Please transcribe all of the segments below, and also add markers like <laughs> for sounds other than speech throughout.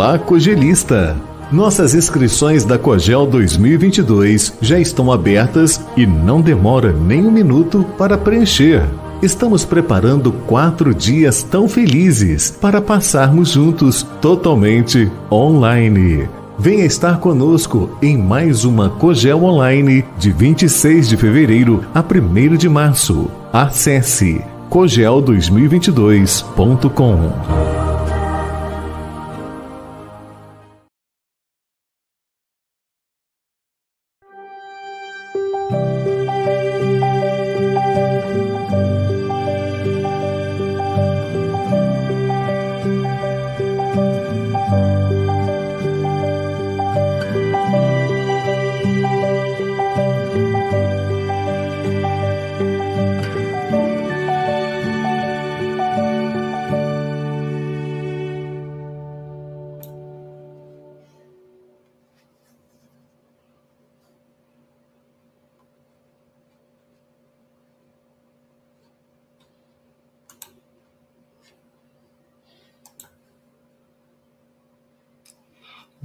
Olá, Cogelista! Nossas inscrições da Cogel 2022 já estão abertas e não demora nem um minuto para preencher. Estamos preparando quatro dias tão felizes para passarmos juntos totalmente online. Venha estar conosco em mais uma Cogel Online de 26 de fevereiro a 1 de março. Acesse cogel2022.com.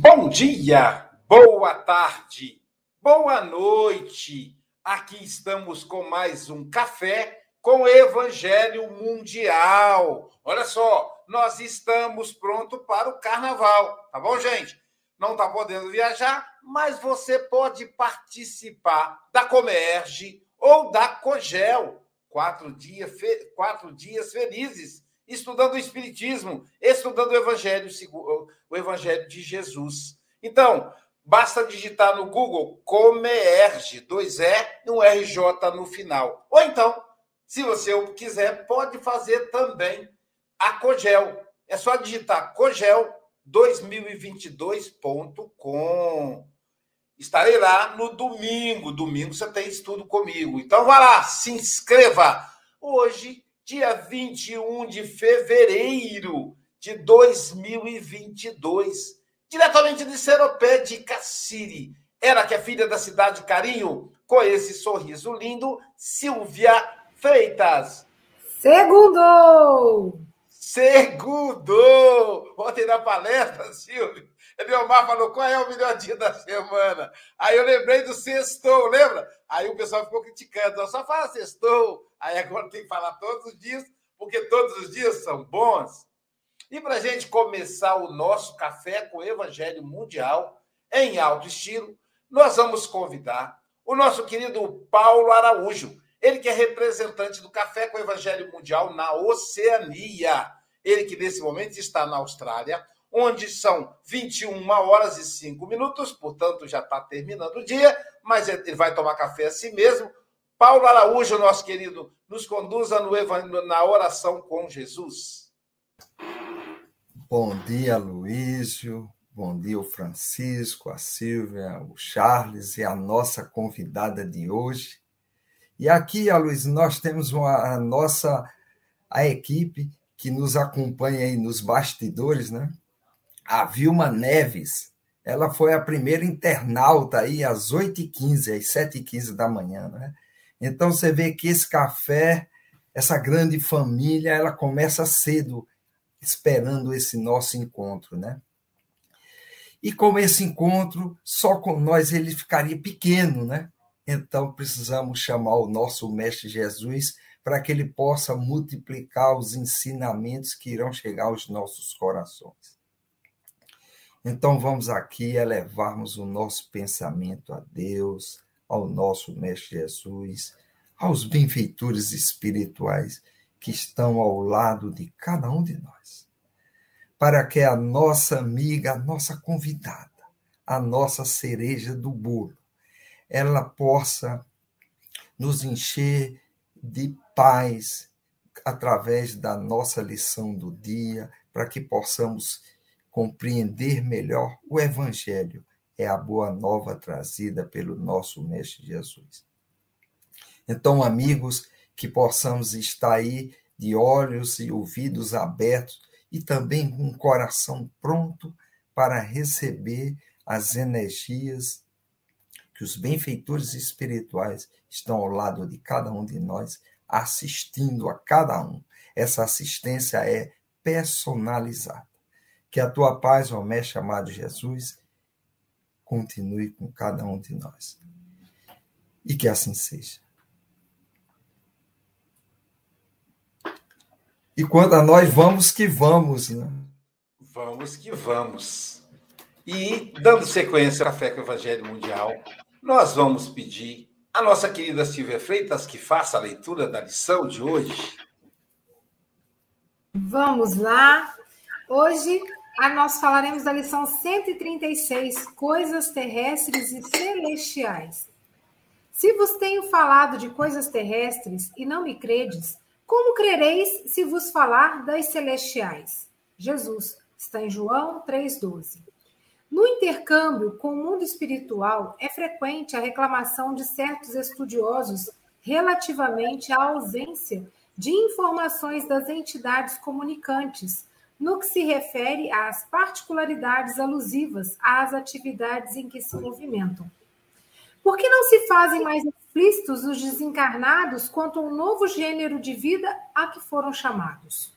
Bom dia, boa tarde, boa noite. Aqui estamos com mais um café com Evangelho Mundial. Olha só, nós estamos prontos para o carnaval, tá bom, gente? Não está podendo viajar, mas você pode participar da Comerge ou da Cogel. Quatro dias, quatro dias felizes estudando o Espiritismo, estudando o Evangelho, Evangelho de Jesus. Então, basta digitar no Google Comerge, dois E e um RJ no final. Ou então, se você quiser, pode fazer também a Cogel. É só digitar cogel2022.com. Estarei lá no domingo. Domingo você tem estudo comigo. Então vá lá, se inscreva. Hoje dia 21 de fevereiro de 2022, diretamente de Seropé de Cassiri. Ela que é filha da cidade de Carinho, com esse sorriso lindo, Silvia Freitas. Segundo! Segundo! Ontem na palestra, Silvio, Leomar falou qual é o melhor dia da semana. Aí eu lembrei do sextou, lembra? Aí o pessoal ficou criticando, só fala sextou. Aí agora tem que falar todos os dias, porque todos os dias são bons. E para a gente começar o nosso café com o Evangelho Mundial em alto estilo, nós vamos convidar o nosso querido Paulo Araújo, ele que é representante do Café com o Evangelho Mundial na Oceania. Ele que nesse momento está na Austrália, onde são 21 horas e 5 minutos, portanto já está terminando o dia, mas ele vai tomar café assim mesmo. Paulo Araújo, nosso querido, nos conduza no, na oração com Jesus. Bom dia, Luísio. Bom dia, o Francisco, a Silvia, o Charles e a nossa convidada de hoje. E aqui, Luiz, nós temos uma, a nossa a equipe que nos acompanha aí nos bastidores, né? A Vilma Neves, ela foi a primeira internauta aí às 8h15, às 7h15 da manhã, né? Então você vê que esse café, essa grande família, ela começa cedo esperando esse nosso encontro, né? E como esse encontro só com nós ele ficaria pequeno, né? Então precisamos chamar o nosso mestre Jesus para que ele possa multiplicar os ensinamentos que irão chegar aos nossos corações. Então vamos aqui elevarmos o nosso pensamento a Deus, ao nosso Mestre Jesus, aos benfeitores espirituais que estão ao lado de cada um de nós, para que a nossa amiga, a nossa convidada, a nossa cereja do bolo, ela possa nos encher de paz através da nossa lição do dia, para que possamos compreender melhor o Evangelho é a boa nova trazida pelo nosso Mestre Jesus. Então, amigos, que possamos estar aí de olhos e ouvidos abertos e também com um coração pronto para receber as energias que os benfeitores espirituais estão ao lado de cada um de nós, assistindo a cada um. Essa assistência é personalizada Que a tua paz, ó Mestre amado Jesus, continue com cada um de nós. E que assim seja. E quanto a nós, vamos que vamos, né? Vamos que vamos. E, dando sequência ao Café com o Evangelho Mundial, nós vamos pedir à nossa querida Silvia Freitas que faça a leitura da lição de hoje. Vamos lá. Hoje nós falaremos da lição 136, Coisas Terrestres e Celestiais. Se vos tenho falado de coisas terrestres e não me credes, como crereis se vos falar das celestiais? Jesus, está em João 3,12. No intercâmbio com o mundo espiritual, é frequente a reclamação de certos estudiosos relativamente à ausência de informações das entidades comunicantes, no que se refere às particularidades alusivas às atividades em que se movimentam. Por que não se fazem mais explícitos os desencarnados quanto ao novo gênero de vida a que foram chamados.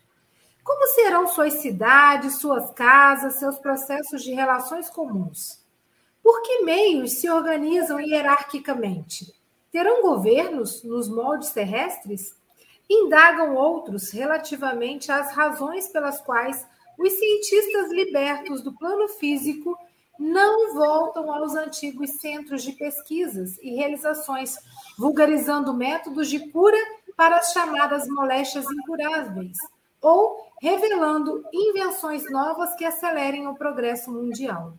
Como serão suas cidades, suas casas, seus processos de relações comuns? Por que meios se organizam hierarquicamente? Terão governos nos moldes terrestres? Indagam outros relativamente às razões pelas quais os cientistas libertos do plano físico não voltam aos antigos centros de pesquisas e realizações, vulgarizando métodos de cura para as chamadas moléstias incuráveis, ou revelando invenções novas que acelerem o progresso mundial.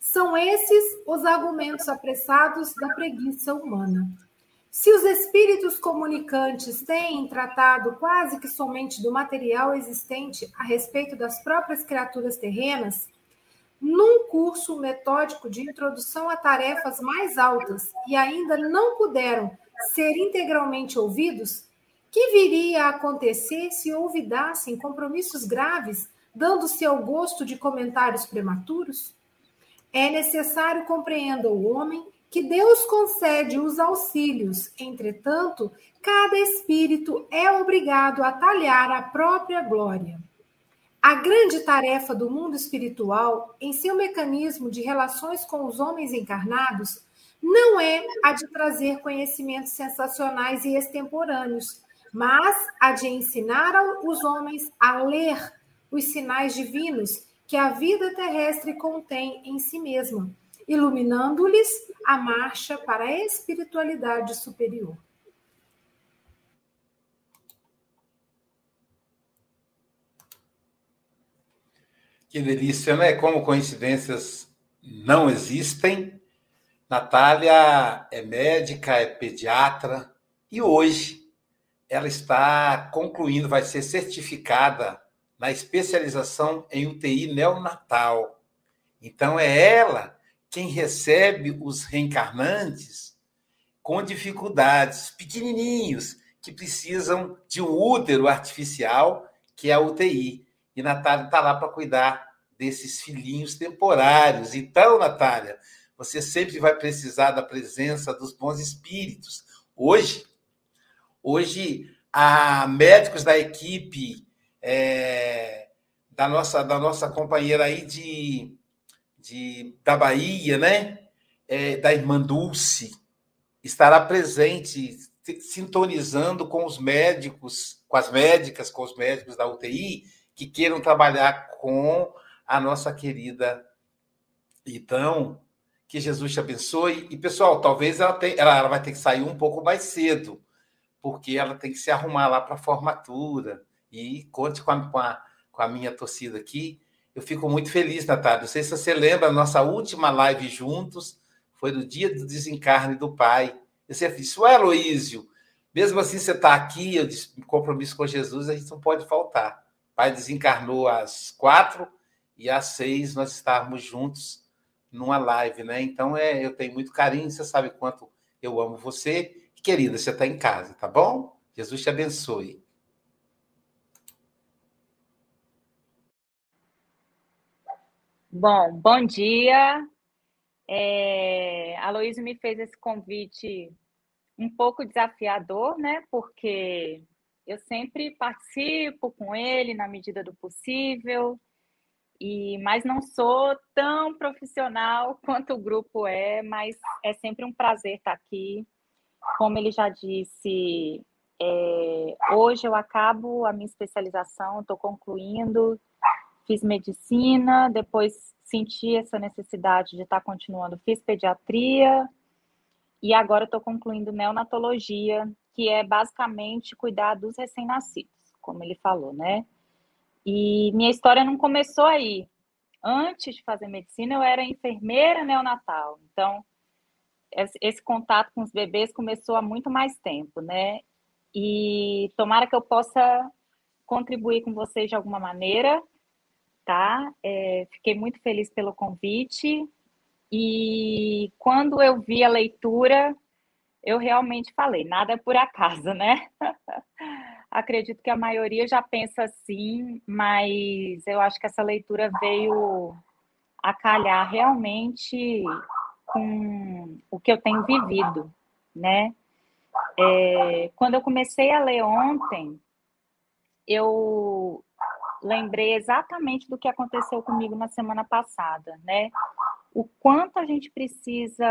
São esses os argumentos apressados da preguiça humana. Se os espíritos comunicantes têm tratado quase que somente do material existente a respeito das próprias criaturas terrenas, num curso metódico de introdução a tarefas mais altas e ainda não puderam ser integralmente ouvidos, que viria a acontecer se olvidassem compromissos graves, dando-se ao gosto de comentários prematuros? É necessário compreenda o homem que Deus concede os auxílios, entretanto, cada espírito é obrigado a talhar a própria glória. A grande tarefa do mundo espiritual, em seu mecanismo de relações com os homens encarnados, não é a de trazer conhecimentos sensacionais e extemporâneos, mas a de ensinar os homens a ler os sinais divinos que a vida terrestre contém em si mesma, iluminando-lhes a marcha para a espiritualidade superior. Que delícia, né? Como coincidências não existem. Natália é médica, é pediatra e hoje ela está concluindo, vai ser certificada na especialização em UTI neonatal. Então é ela quem recebe os reencarnantes com dificuldades, pequenininhos, que precisam de um útero artificial, que é a UTI. E Natália está lá para cuidar desses filhinhos temporários. Então, Natália, você sempre vai precisar da presença dos bons espíritos. Hoje, hoje, há médicos da equipe é, da, nossa, da nossa companheira aí de, de, da Bahia, né? É, da irmã Dulce, estará presente, sintonizando com os médicos, com as médicas, com os médicos da UTI, que queiram trabalhar com a nossa querida. Então, que Jesus te abençoe. E, pessoal, talvez ela, tenha, ela, vai ter que sair um pouco mais cedo, porque ela tem que se arrumar lá para a formatura. E conte com a, com, a, com a minha torcida aqui. Eu fico muito feliz, Natália. Não sei se você lembra, a nossa última live juntos foi no dia do desencarne do pai. Você disse, ué, Aloísio, mesmo assim você está aqui, eu disse, compromisso com Jesus, a gente não pode faltar. Pai desencarnou às quatro, e às seis nós estarmos juntos numa live, né? Então é, eu tenho muito carinho, você sabe quanto eu amo você. querida, você está em casa, tá bom? Jesus te abençoe. Bom, bom dia. É, a Luísa me fez esse convite um pouco desafiador, né? Porque eu sempre participo com ele na medida do possível, E, mas não sou tão profissional <laughs> quanto o grupo é, mas é sempre um prazer estar aqui. Como ele já disse, é, hoje eu acabo a minha especialização, estou concluindo, fiz medicina, depois senti essa necessidade de estar continuando, fiz pediatria. E agora estou concluindo neonatologia, que é basicamente cuidar dos recém-nascidos, como ele falou, né? E minha história não começou aí. Antes de fazer medicina, eu era enfermeira neonatal. Então, esse contato com os bebês começou há muito mais tempo, né? E tomara que eu possa contribuir com vocês de alguma maneira, tá? É, fiquei muito feliz pelo convite. E quando eu vi a leitura, eu realmente falei, nada é por acaso, né? <laughs> Acredito que a maioria já pensa assim, mas eu acho que essa leitura veio a calhar realmente com o que eu tenho vivido, né? É, quando eu comecei a ler ontem, eu lembrei exatamente do que aconteceu comigo na semana passada, né? O quanto a gente precisa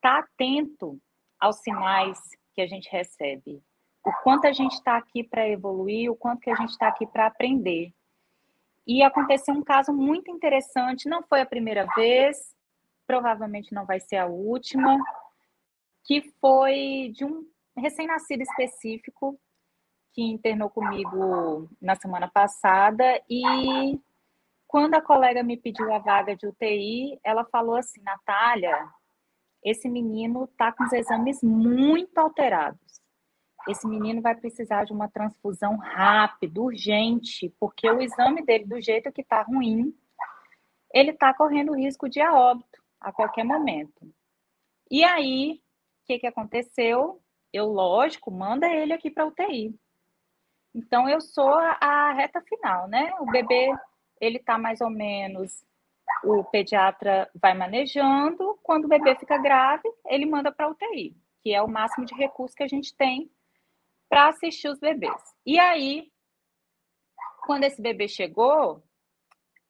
estar tá atento aos sinais que a gente recebe, o quanto a gente está aqui para evoluir, o quanto que a gente está aqui para aprender. E aconteceu um caso muito interessante, não foi a primeira vez, provavelmente não vai ser a última, que foi de um recém-nascido específico que internou comigo na semana passada e quando a colega me pediu a vaga de UTI, ela falou assim, Natália, esse menino está com os exames muito alterados. Esse menino vai precisar de uma transfusão rápida, urgente, porque o exame dele, do jeito que está ruim, ele está correndo risco de óbito a qualquer momento. E aí, que, que aconteceu? Eu, lógico, manda ele aqui para UTI. Então, eu sou a, a, reta final, né? O bebê, ele está mais ou menos, o pediatra vai manejando. Quando o bebê fica grave, ele manda para UTI, que é o máximo de recurso que a gente tem para assistir os bebês. E aí, quando esse bebê chegou,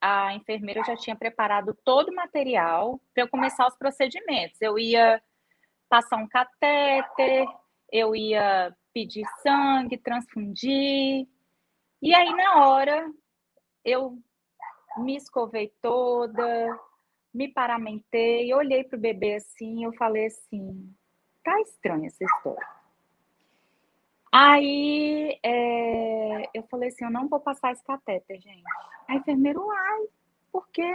a enfermeira já tinha preparado todo o material para eu começar os procedimentos. Eu ia passar um catéter, eu ia pedir sangue, transfundir. E aí, na hora, eu me escovei toda, me paramentei, olhei para o bebê assim, eu falei assim, tá estranha essa história. Aí é, eu falei assim, eu não vou passar esse catéter, gente. A enfermeira, ai, por quê?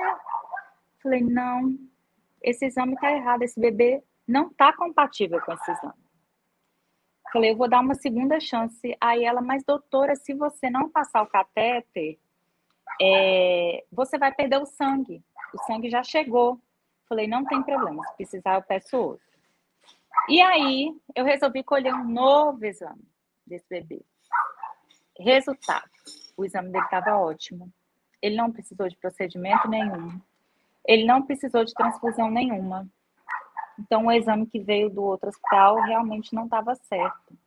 Falei, não, esse exame tá errado, esse bebê não está compatível com esse exame. Falei, eu vou dar uma segunda chance. Aí ela, mas doutora, se você não passar o catéter, é, você vai perder o sangue. O sangue já chegou. Falei, não tem problema, se precisar eu peço outro. E aí eu resolvi colher um novo exame desse bebê. Resultado: o exame dele estava ótimo. Ele não precisou de procedimento nenhum. Ele não precisou de transfusão nenhuma. Então, o exame que veio do outro hospital realmente não estava certo.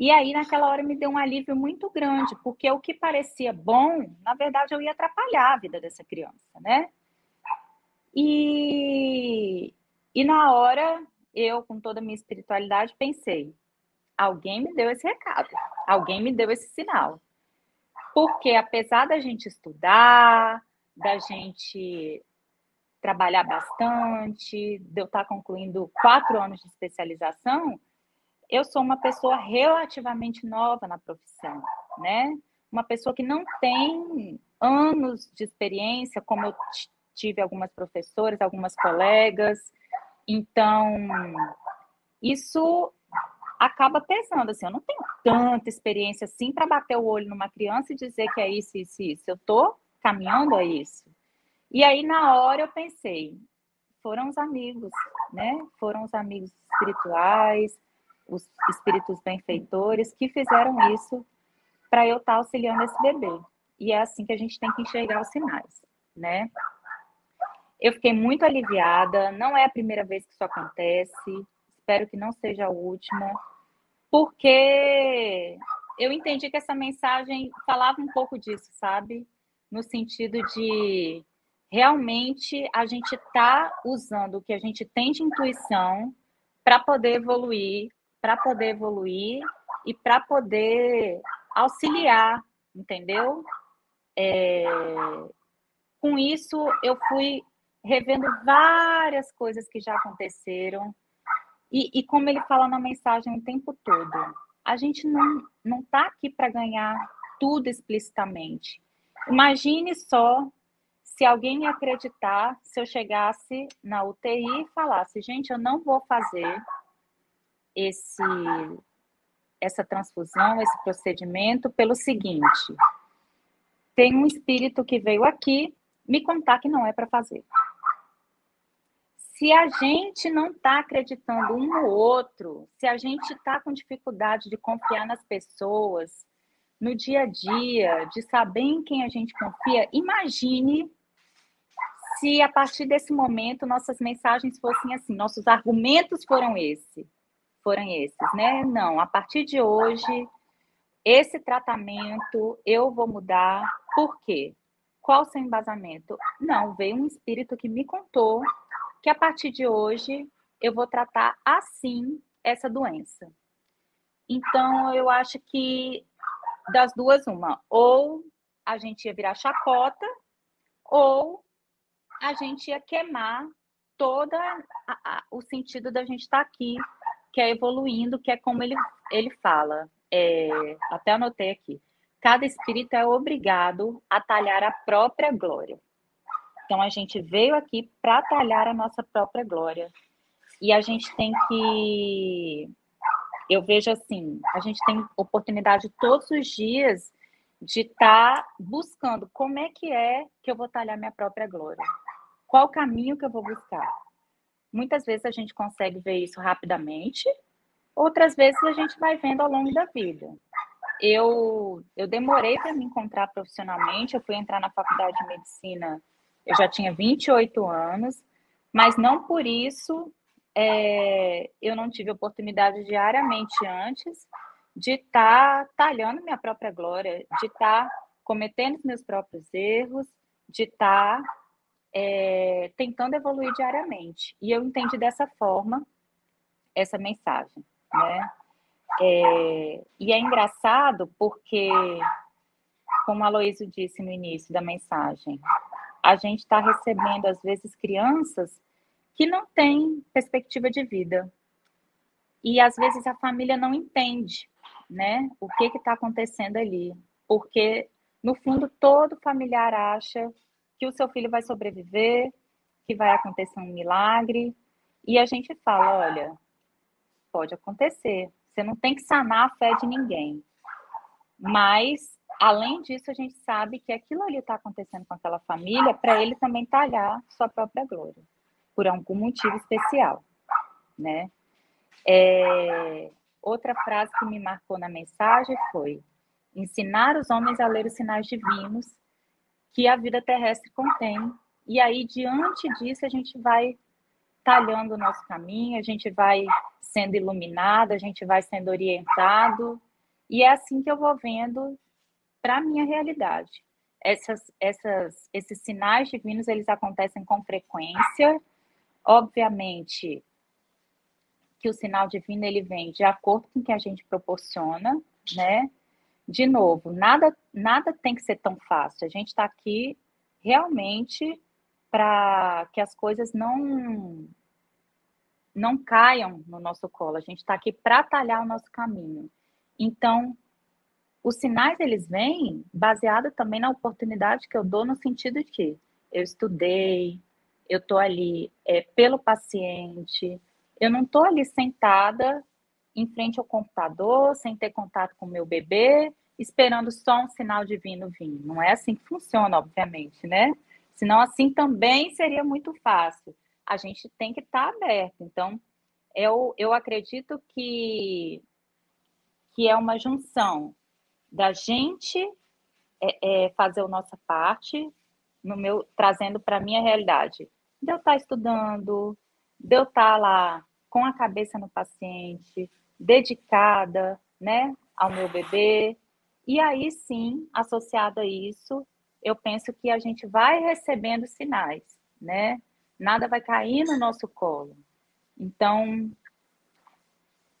E aí, naquela hora, me deu um alívio muito grande, porque o que parecia bom, na verdade, eu ia atrapalhar a vida dessa criança, né? E, e na hora, eu, com toda a minha espiritualidade, pensei: alguém me deu esse recado, alguém me deu esse sinal. Porque apesar da gente estudar, da gente trabalhar bastante, de eu estar concluindo quatro anos de especialização, eu sou uma pessoa relativamente nova na profissão, né? Uma pessoa que não tem anos de experiência, como eu tive algumas professoras, algumas colegas. Então, isso acaba pesando, assim, eu não tenho tanta experiência assim para bater o olho numa criança e dizer que é isso, isso, isso. Eu estou caminhando a isso. E aí, na hora, eu pensei, foram os amigos, né? Foram os amigos espirituais, os espíritos benfeitores que fizeram isso para eu estar tá auxiliando esse bebê. E é assim que a gente tem que enxergar os sinais, né? Eu fiquei muito aliviada, não é a primeira vez que isso acontece, espero que não seja a última, porque eu entendi que essa mensagem falava um pouco disso, sabe? no sentido de realmente a gente tá usando o que a gente tem de intuição para poder evoluir, para poder evoluir e para poder auxiliar, entendeu? É... Com isso, eu fui revendo várias coisas que já aconteceram. E, e como ele fala na mensagem o tempo todo, a gente não não está aqui para ganhar tudo explicitamente. Imagine só se alguém acreditar, se eu chegasse na UTI e falasse, gente, eu não vou fazer esse essa transfusão, esse procedimento pelo seguinte: tem um espírito que veio aqui me contar que não é para fazer. Se a gente não está acreditando um no outro, se a gente está com dificuldade de confiar nas pessoas, no dia a dia, de saber em quem a gente confia, imagine se a partir desse momento nossas mensagens fossem assim, nossos argumentos foram esse, foram esses, né? Não, a partir de hoje, esse tratamento eu vou mudar. Por quê? Qual o seu embasamento? Não, veio um espírito que me contou que a partir de hoje eu vou tratar assim essa doença. Então, eu acho que das duas, uma, ou a gente ia virar chacota, ou a gente ia queimar todo o sentido da gente estar tá aqui, que é evoluindo, que é como ele, ele fala. É, até anotei aqui. Cada espírito é obrigado a talhar a própria glória. Então, a gente veio aqui para talhar a nossa própria glória. E a gente tem que. Eu vejo assim: a gente tem oportunidade todos os dias de estar tá buscando como é que é que eu vou talhar minha própria glória. Qual o caminho que eu vou buscar? Muitas vezes a gente consegue ver isso rapidamente, outras vezes a gente vai vendo ao longo da vida. Eu, eu demorei para me encontrar profissionalmente, eu fui entrar na faculdade de medicina eu já tinha 28 anos, mas não por isso é, eu não tive oportunidade diariamente antes de estar tá talhando minha própria glória, de estar tá cometendo meus próprios erros, de estar tá, é, tentando evoluir diariamente. E eu entendi dessa forma essa mensagem, né? É, e é engraçado porque, como a Aloysio disse no início da mensagem, a gente está recebendo, às vezes, crianças que não têm perspectiva de vida. E, às vezes, a família não entende né, o que está acontecendo ali. Porque, no fundo, todo familiar acha que o seu filho vai sobreviver, que vai acontecer um milagre. E a gente fala: olha, pode acontecer. Você não tem que sanar a fé de ninguém. Mas Além disso, a gente sabe que aquilo ali está acontecendo com aquela família para ele também talhar sua própria glória, por algum motivo especial, né? É... Outra frase que me marcou na mensagem foi: ensinar os homens a ler os sinais divinos que a vida terrestre contém. E aí, diante disso, a gente vai talhando o nosso caminho, a gente vai sendo iluminado, a gente vai sendo orientado. E é assim que eu vou vendo para a minha realidade. Essas, essas, esses sinais divinos, eles acontecem com frequência. Obviamente que o sinal divino, ele vem de acordo com o que a gente proporciona, né? De novo, nada, nada tem que ser tão fácil. A gente está aqui realmente para que as coisas não não caiam no nosso colo. A gente está aqui para talhar o nosso caminho. Então, os sinais eles vêm baseado também na oportunidade que eu dou no sentido de que eu estudei, eu estou ali é, pelo paciente, eu não estou ali sentada em frente ao computador, sem ter contato com o meu bebê, esperando só um sinal divino vir. Não é assim que funciona, obviamente, né? Senão assim também seria muito fácil. A gente tem que estar tá aberto. Então, eu, eu acredito que, que é uma junção da gente é, é, fazer a nossa parte, no meu trazendo para a minha realidade. De eu estar tá estudando, de eu estar tá lá com a cabeça no paciente, dedicada, né, ao meu bebê. E aí sim, associado a isso, eu penso que a gente vai recebendo sinais, né? Nada vai cair no nosso colo. Então,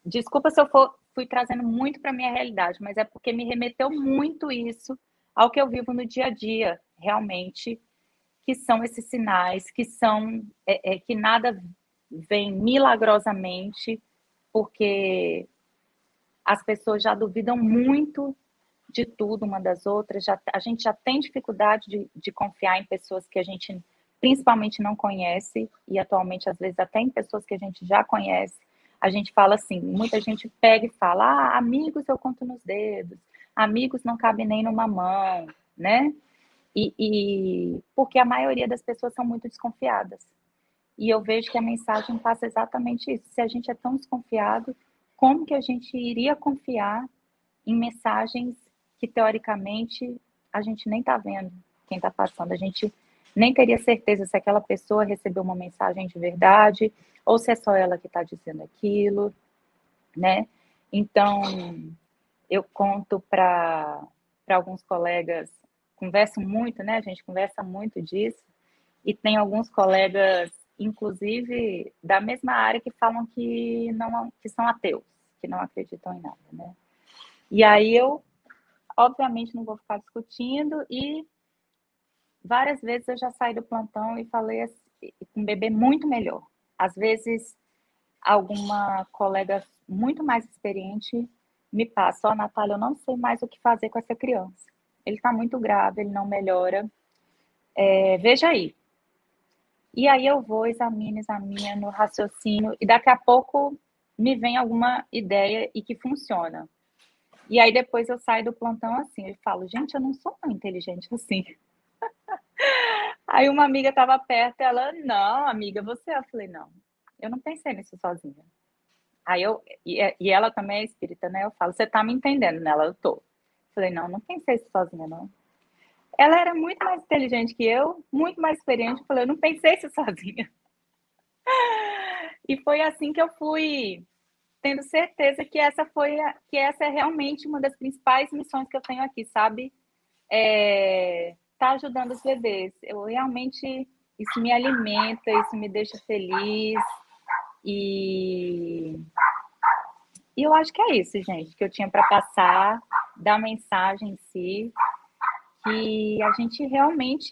desculpa se eu for, fui trazendo muito para minha realidade, mas é porque me remeteu muito isso ao que eu vivo no dia a dia, realmente, que são esses sinais, que são é, é, que nada vem milagrosamente, porque as pessoas já duvidam muito de tudo uma das outras, já, a gente já tem dificuldade de, de confiar em pessoas que a gente principalmente não conhece, e atualmente, às vezes, até em pessoas que a gente já conhece, a gente fala assim, muita gente pega e fala, ah, amigos eu conto nos dedos, amigos não cabem nem numa mão, né? E, e, porque a maioria das pessoas são muito desconfiadas. E eu vejo que a mensagem passa exatamente isso. Se a gente é tão desconfiado, como que a gente iria confiar em mensagens que teoricamente a gente nem está vendo quem está passando? A gente nem teria certeza se aquela pessoa recebeu uma mensagem de verdade ou se é só ela que está dizendo aquilo, né? Então, eu conto para alguns colegas, converso muito, né? A gente conversa muito disso, e tem alguns colegas, inclusive, da mesma área que falam que não que são ateus, que não acreditam em nada, né? E aí eu, obviamente, não vou ficar discutindo e várias vezes eu já saí do plantão e falei assim, com um bebê muito melhor. Às vezes, alguma colega muito mais experiente me passa, ó, oh, Natália, eu não sei mais o que fazer com essa criança. Ele está muito grave, ele não melhora. É, veja aí. E aí eu vou, examino, examino, raciocínio, e daqui a pouco me vem alguma ideia e que funciona. E aí depois eu saio do plantão assim, eu falo, gente, eu não sou tão inteligente assim. <laughs> Aí uma amiga estava perto, ela, não, amiga, você. Eu falei, não, eu não pensei nisso sozinha. Aí eu, e, e ela também é espírita, né? Eu falo, você tá me entendendo nela? Eu tô. Falei, não, não pensei isso sozinha, não. Ela era muito mais inteligente que eu, muito mais experiente. Falei, eu não pensei isso <laughs> sozinha. E foi assim que eu fui tendo certeza que essa foi a, que essa é realmente uma das principais missões que eu tenho aqui, sabe? É, tá ajudando os bebês. Eu realmente isso me alimenta, isso me deixa feliz e e eu acho que é isso, gente, que eu tinha para passar da mensagem em si, que a gente realmente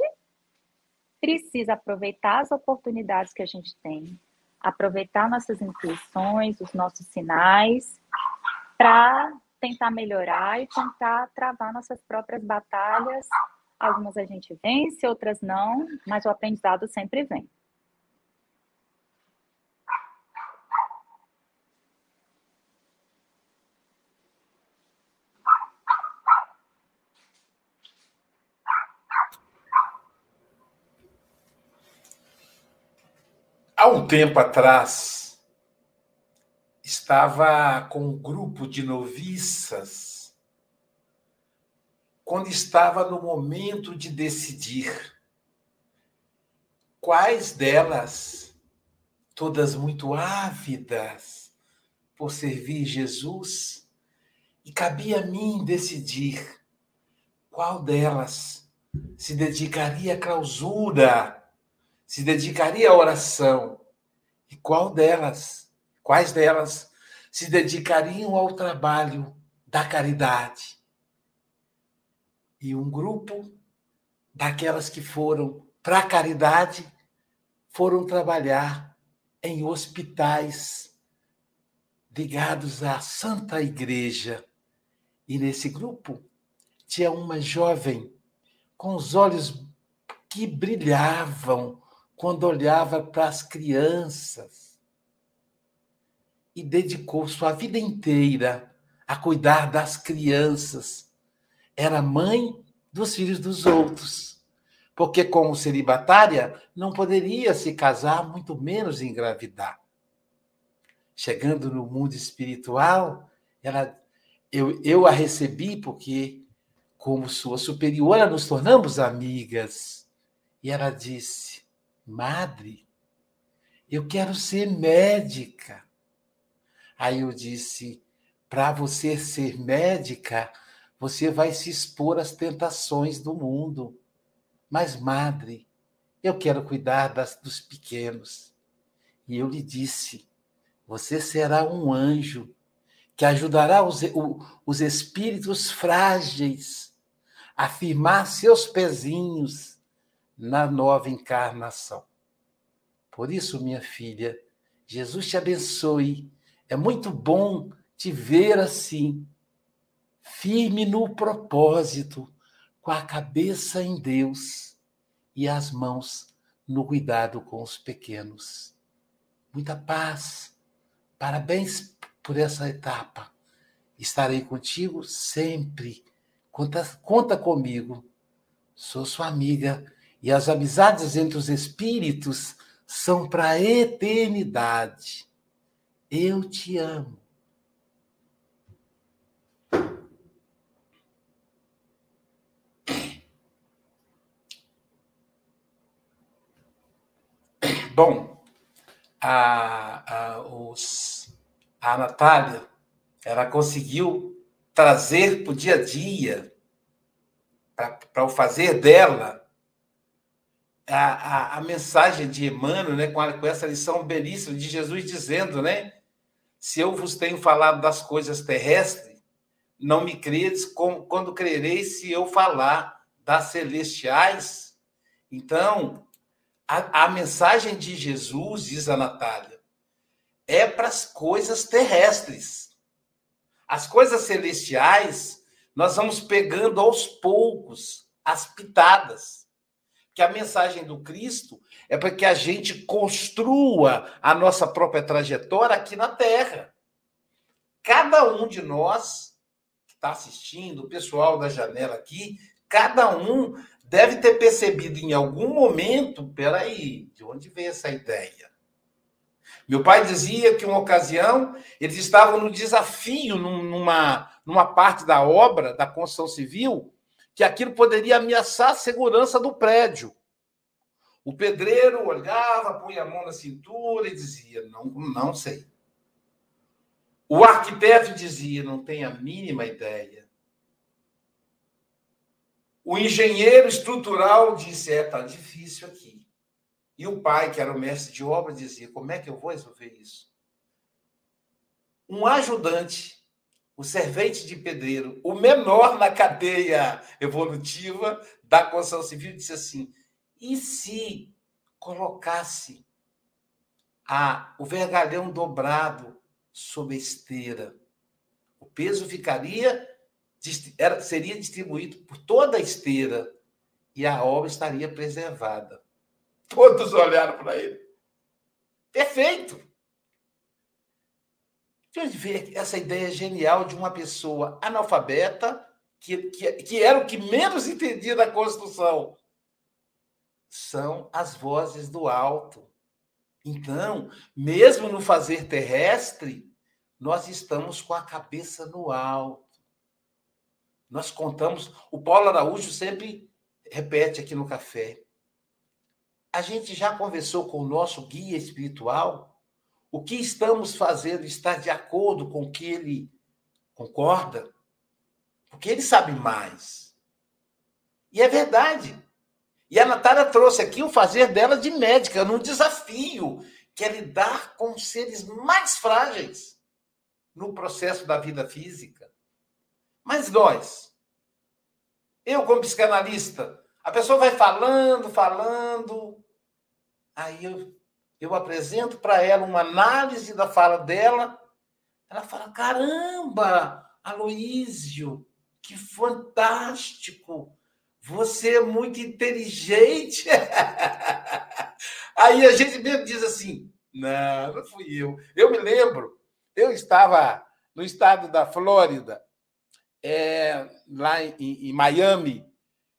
precisa aproveitar as oportunidades que a gente tem, aproveitar nossas intuições, os nossos sinais, para tentar melhorar e tentar travar nossas próprias batalhas Algumas a gente vence, outras não, mas o aprendizado sempre vem. Há um tempo atrás, estava com um grupo de noviças quando estava no momento de decidir quais delas, todas muito ávidas por servir Jesus, e cabia a mim decidir qual delas se dedicaria à clausura, se dedicaria à oração, e qual delas, quais delas se dedicariam ao trabalho da caridade? E um grupo daquelas que foram para a caridade foram trabalhar em hospitais ligados à Santa Igreja. E nesse grupo tinha uma jovem com os olhos que brilhavam quando olhava para as crianças e dedicou sua vida inteira a cuidar das crianças era mãe dos filhos dos outros. Porque, como celibatária, não poderia se casar, muito menos engravidar. Chegando no mundo espiritual, ela, eu, eu a recebi porque, como sua superiora, nos tornamos amigas. E ela disse: Madre, eu quero ser médica. Aí eu disse: para você ser médica, você vai se expor às tentações do mundo. Mas, madre, eu quero cuidar das, dos pequenos. E eu lhe disse: Você será um anjo que ajudará os, os espíritos frágeis a firmar seus pezinhos na nova encarnação. Por isso, minha filha, Jesus te abençoe. É muito bom te ver assim, firme no propósito, com a cabeça em Deus e as mãos no cuidado com os pequenos. Muita paz. Parabéns por essa etapa. Estarei contigo sempre. Conta, conta comigo. Sou sua amiga e as amizades entre os espíritos são para a eternidade. Eu te amo. Bom, a, a, os, a Natália, ela conseguiu trazer para o dia a dia, para o fazer dela, a, a, a, mensagem de Emmanuel, né, com, a, com essa lição belíssima de Jesus dizendo, né? Se eu vos tenho falado das coisas terrestres, não me credes quando crereis se eu falar das celestiais. Então, a, a mensagem de Jesus, diz a Natália, é para as coisas terrestres. As coisas celestiais, nós vamos pegando aos poucos as pitadas que a mensagem do Cristo é para que a gente construa a nossa própria trajetória aqui na Terra. Cada um de nós que está assistindo, o pessoal da janela aqui, cada um deve ter percebido em algum momento, peraí, de onde veio essa ideia? Meu pai dizia que uma ocasião eles estavam no desafio numa, numa parte da obra da construção civil que aquilo poderia ameaçar a segurança do prédio. O pedreiro olhava, punha a mão na cintura e dizia: Não, não sei. O arquiteto dizia: Não tenho a mínima ideia. O engenheiro estrutural disse: É, tá difícil aqui. E o pai, que era o mestre de obra, dizia: Como é que eu vou resolver isso? Um ajudante o servente de pedreiro, o menor na cadeia evolutiva da construção civil, disse assim: e se colocasse a, o vergalhão dobrado sob a esteira? O peso ficaria era, seria distribuído por toda a esteira e a obra estaria preservada. Todos olharam para ele. Perfeito! Onde veio essa ideia genial de uma pessoa analfabeta, que, que, que era o que menos entendia da construção? São as vozes do alto. Então, mesmo no fazer terrestre, nós estamos com a cabeça no alto. Nós contamos, o Paulo Araújo sempre repete aqui no café. A gente já conversou com o nosso guia espiritual o que estamos fazendo está de acordo com o que ele concorda? Porque ele sabe mais. E é verdade. E a Natália trouxe aqui o fazer dela de médica, num desafio, que é lidar com seres mais frágeis no processo da vida física. Mas nós, eu como psicanalista, a pessoa vai falando, falando, aí eu eu apresento para ela uma análise da fala dela, ela fala: caramba, Aloísio, que fantástico! Você é muito inteligente. <laughs> Aí a gente mesmo diz assim: não, não fui eu. Eu me lembro, eu estava no estado da Flórida, é, lá em, em Miami,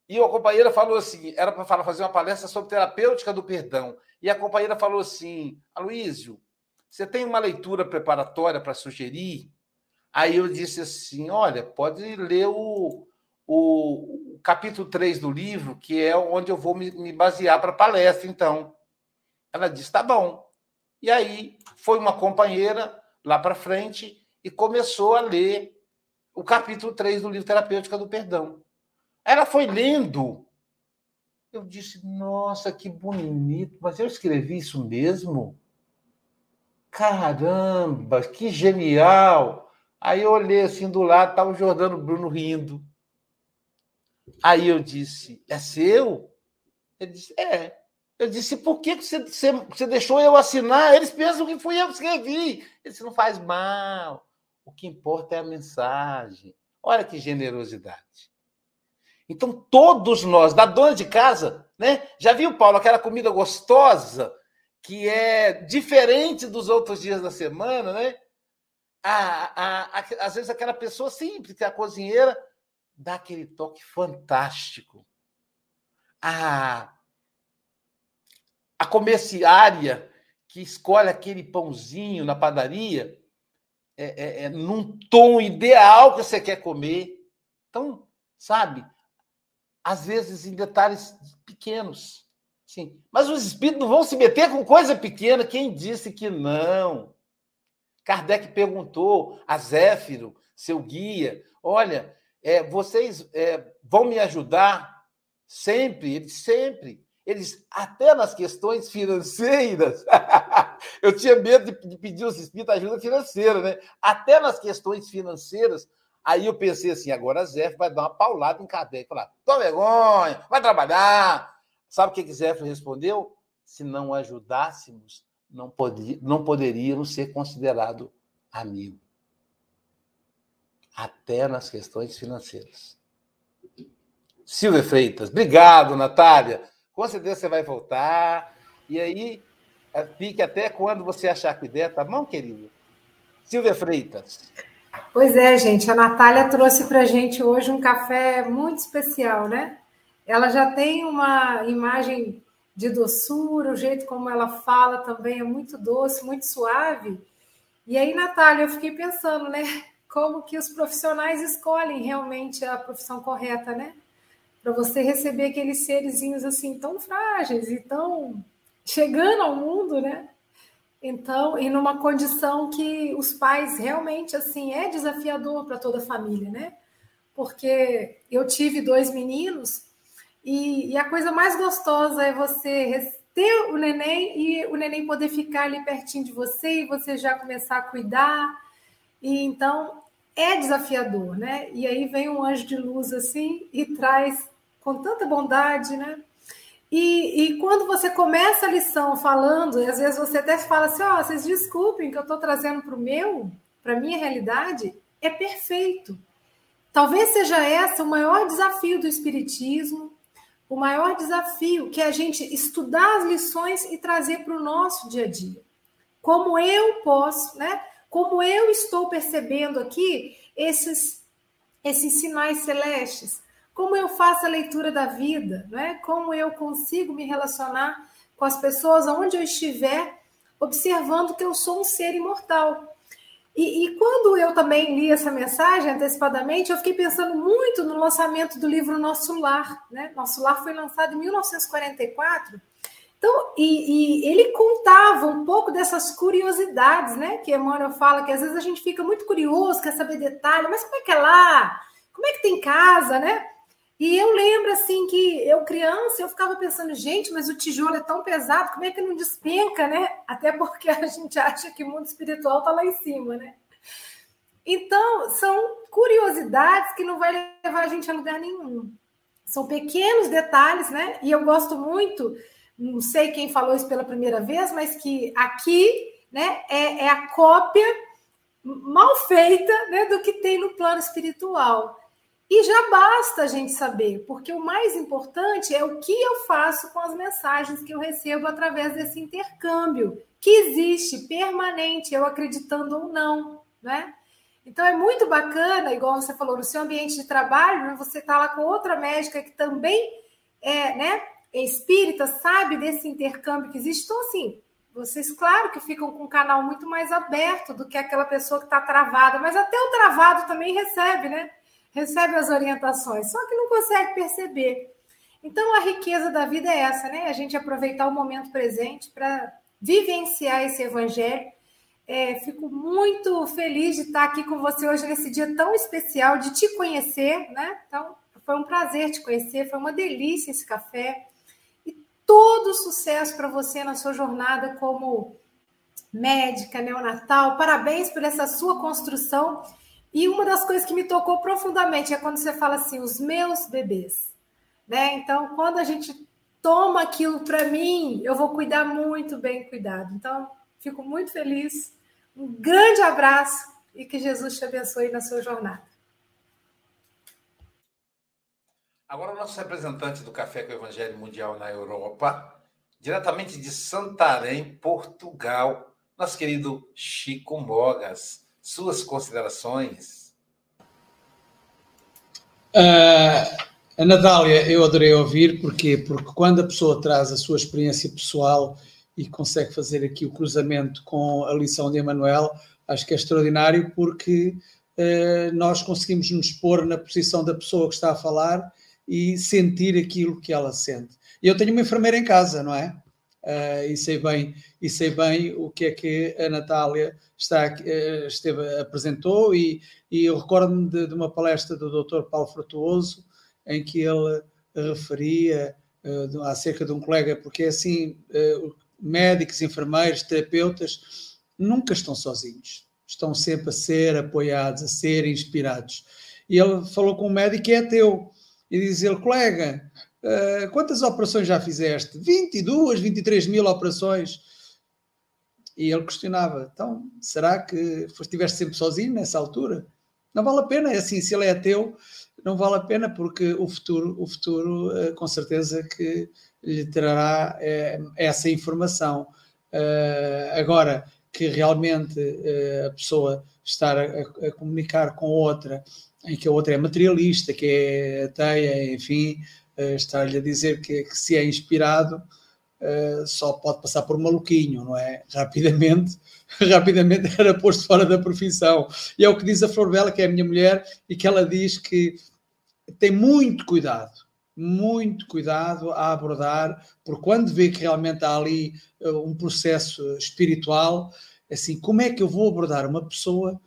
e a companheira falou assim: era para fazer uma palestra sobre terapêutica do perdão. E a companheira falou assim: Aloísio, você tem uma leitura preparatória para sugerir? Aí eu disse assim: olha, pode ler o, o, o capítulo 3 do livro, que é onde eu vou me, me basear para a palestra, então. Ela disse: tá bom. E aí foi uma companheira lá para frente e começou a ler o capítulo 3 do livro Terapêutica do Perdão. Ela foi lendo Eu disse, nossa, que bonito, mas eu escrevi isso mesmo? Caramba, que genial! Aí eu olhei assim do lado, estava o Jordano Bruno rindo. Aí eu disse, é seu? Ele disse, é. Eu disse, por que você, você, você deixou eu assinar? Eles pensam que fui eu que escrevi. Ele disse, não faz mal. O que importa é a mensagem. Olha que generosidade. Então, todos nós, da dona de casa, né? Já viu, Paulo, aquela comida gostosa que é diferente dos outros dias da semana, né? A, a, a, às vezes aquela pessoa simples, que é a cozinheira, dá aquele toque fantástico. A, a comerciária que escolhe aquele pãozinho na padaria é, é, é, num tom ideal que você quer comer. Então, sabe, às vezes em detalhes pequenos. Sim. Mas os espíritos não vão se meter com coisa pequena. Quem disse que não? Kardec perguntou a Zéfiro, seu guia: olha, é, vocês é, vão me ajudar sempre? Ele sempre. Eles, até nas questões financeiras, <laughs> eu tinha medo de, de pedir aos espíritos ajuda financeira, né? Até nas questões financeiras, Aí eu pensei assim, agora Zé vai dar uma paulada em Kardec, falar, toma vergonha, vai trabalhar. Sabe o que, que Zé respondeu? Se não ajudássemos, não, podia, não poderíamos ser considerados amigos. Até nas questões financeiras. Silvia Freitas, obrigado, Natália. Com certeza você vai voltar. E aí, fique até quando você achar que der, tá bom, querido? Silvia Freitas. Pois é, gente, a Natália trouxe para a gente hoje um café muito especial, né? Ela já tem uma imagem de doçura, o jeito como ela fala também é muito doce, muito suave. E aí, Natália, eu fiquei pensando, né? <laughs> Como que os profissionais escolhem realmente a profissão correta, né? Para você receber aqueles serezinhos assim tão frágeis e tão chegando ao mundo, né? Então, e numa condição que os pais realmente assim é desafiador para toda a família, né? Porque eu tive dois meninos e, e, a coisa mais gostosa é você ter o neném e o neném poder ficar ali pertinho de você e você já começar a cuidar. E então é desafiador, né? E aí vem um anjo de luz assim e traz com tanta bondade, né? E, e, quando você começa a lição falando, e às vezes você até fala assim: ó, oh, vocês desculpem que eu estou trazendo para o meu, para a minha realidade, é perfeito. Talvez seja esse o maior desafio do Espiritismo, o maior desafio que é a gente estudar as lições e trazer para o nosso dia a dia. Como eu posso, né? Como eu estou percebendo aqui esses, esses sinais celestes como eu faço a leitura da vida, né? como eu consigo me relacionar com as pessoas onde eu estiver, observando que eu sou um ser imortal. E, e, quando eu também li essa mensagem antecipadamente, eu fiquei pensando muito no lançamento do livro Nosso Lar. Né? Nosso Lar foi lançado em 1944. Então, e, e, ele contava um pouco dessas curiosidades, né? Que Emmanuel fala que às vezes a gente fica muito curioso, quer saber detalhe, mas como é que é lá? Como é que tem casa, né? E eu lembro assim que eu criança, eu ficava pensando, gente, mas o tijolo é tão pesado, como é que não despenca, né? Até porque a gente acha que o mundo espiritual está lá em cima, né? Então, são curiosidades que não vai levar a gente a lugar nenhum. São pequenos detalhes, né? E eu gosto muito, não sei quem falou isso pela primeira vez, mas que aqui, né, é, é a cópia mal feita, né, do que tem no plano espiritual. E já basta a gente saber, porque o mais importante é o que eu faço com as mensagens que eu recebo através desse intercâmbio, que existe permanente, eu acreditando ou não, né? Então é muito bacana, igual você falou, no seu ambiente de trabalho, né, você está lá com outra médica que também é, né, é espírita, sabe desse intercâmbio que existe. Então, assim, vocês, claro que ficam com um canal muito mais aberto do que aquela pessoa que está travada, mas até o travado também recebe, né? Recebe as orientações, só que não consegue perceber. Então, a riqueza da vida é essa, né? A gente aproveitar o momento presente para vivenciar esse evangelho. É, fico muito feliz de estar aqui com você hoje nesse dia tão especial, de te conhecer, né? Então, foi um prazer te conhecer, foi uma delícia esse café. todo sucesso para você na sua jornada como médica neonatal. Parabéns por essa sua construção. E uma das coisas que me tocou profundamente é quando você fala assim, os meus bebês. Né? Então, quando a gente toma aquilo para mim, eu vou cuidar muito bem cuidado. Então, fico muito feliz. Um grande abraço e que Jesus te abençoe na sua jornada. Agora, o nosso representante do Café com o Evangelho Mundial na Europa, diretamente de Santarém, Portugal, nosso querido Chico Mogas. Suas considerações? Uh, a Natália, eu adorei ouvir, porquê? Porque quando a pessoa traz a sua experiência pessoal e consegue fazer aqui o cruzamento com a lição de Emanuel, acho que é extraordinário, porque uh, nós conseguimos nos pôr na posição da pessoa que está a falar e sentir aquilo que ela sente. Eu tenho uma enfermeira em casa, não é? Uh, e sei bem e sei bem o que é que a Natália está uh, esteve apresentou e, e eu recordo-me de, de, uma palestra do Dr. Paulo Frutuoso em que ele referia uh, acerca de um colega porque assim médicos, enfermeiros, terapeutas nunca estão sozinhos, estão sempre a ser apoiados, a ser inspirados. E ele falou com um médico que é ateu e diz ele, colega, uh, quantas operações já fizeste? 22, 23 mil operações. E ele questionava, então, será que estiveste sempre sozinho nessa altura? Não vale a pena, é assim, se ele é ateu, não vale a pena porque o futuro, o futuro uh, com certeza que lhe trará uh, essa informação. agora, que realmente a pessoa estar a, a comunicar com outra em que a outra é materialista, que é ateia, enfim, estar-lhe a dizer que, que, se é inspirado uh, só pode passar por maluquinho, não é? Rapidamente, <laughs> rapidamente era posto fora da profissão. E é o que diz a Flor Bela, que é a minha mulher, e que ela diz que tem muito cuidado, muito cuidado a abordar, porque quando vê que realmente há ali uh, um processo espiritual, assim, como é que eu vou abordar uma pessoa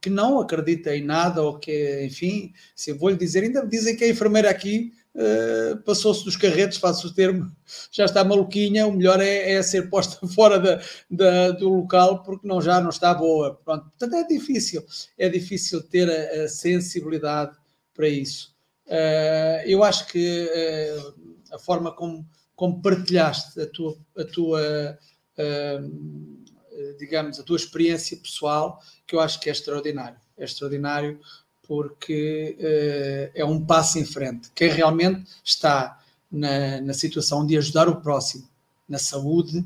que não acredita em nada ou que, enfim, se vou-lhe dizer, ainda dizem que a enfermeira aqui uh, passou-se dos carretos, faço o termo, já está maluquinha, o melhor é, é ser posta <laughs> fora da, da, do local porque não, já não está boa. Pronto. Portanto, é difícil, é difícil ter a, a sensibilidade para isso. Uh, eu acho que uh, a forma como, como partilhaste a tua, a tua digamos, a tua experiência pessoal, que eu acho que é extraordinário. É extraordinário porque uh, é um passo em frente. Quem realmente está na, na situação de ajudar o próximo na saúde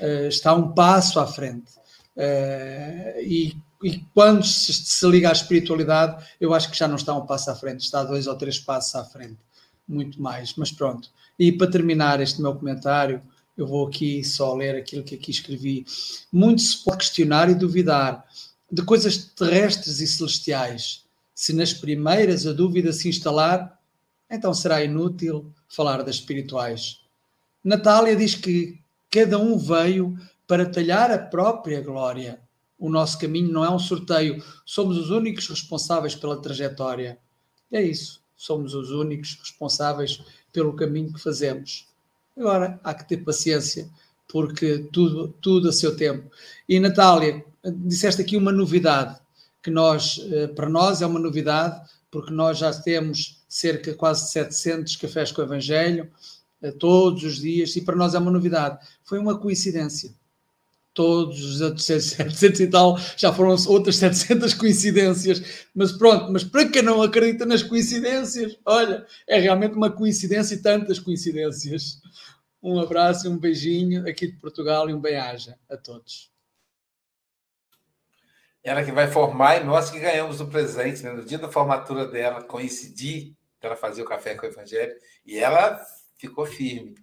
uh, está um passo à frente. Uh, e, e, quando se, se, liga à espiritualidade, eu acho que já não está um passo à frente, está dois ou três passos à frente, muito mais. Mas pronto. E para terminar este meu comentário, eu vou aqui só ler aquilo que aqui escrevi. Muito se pode questionar e duvidar de coisas terrestres e celestiais. Se nas primeiras a dúvida se instalar, então será inútil falar das espirituais. Natália diz que cada um veio para talhar a própria glória. O nosso caminho não é um sorteio, somos os únicos responsáveis pela trajetória. É isso, somos os únicos responsáveis pelo caminho que fazemos. Agora há que ter paciência, porque tudo, tudo a seu tempo. E Natália, disseste aqui uma novidade, que nós, eh, para nós é uma novidade, porque nós já temos cerca de quase 700 cafés com o Evangelho, eh, todos os dias, e para nós é uma novidade. Foi uma coincidência. Todos os outros 700 e tal já foram outras 700 <laughs> coincidências, mas pronto, mas para quem não acredita nas coincidências, olha, é realmente uma coincidência e tantas coincidências. Um abraço e um beijinho aqui de Portugal e um bem-aja a todos. Ela que vai formar e nós que ganhamos o presente, né? No dia da formatura dela, coincidi ela fazer o café com o Evangelho e ela ficou firme.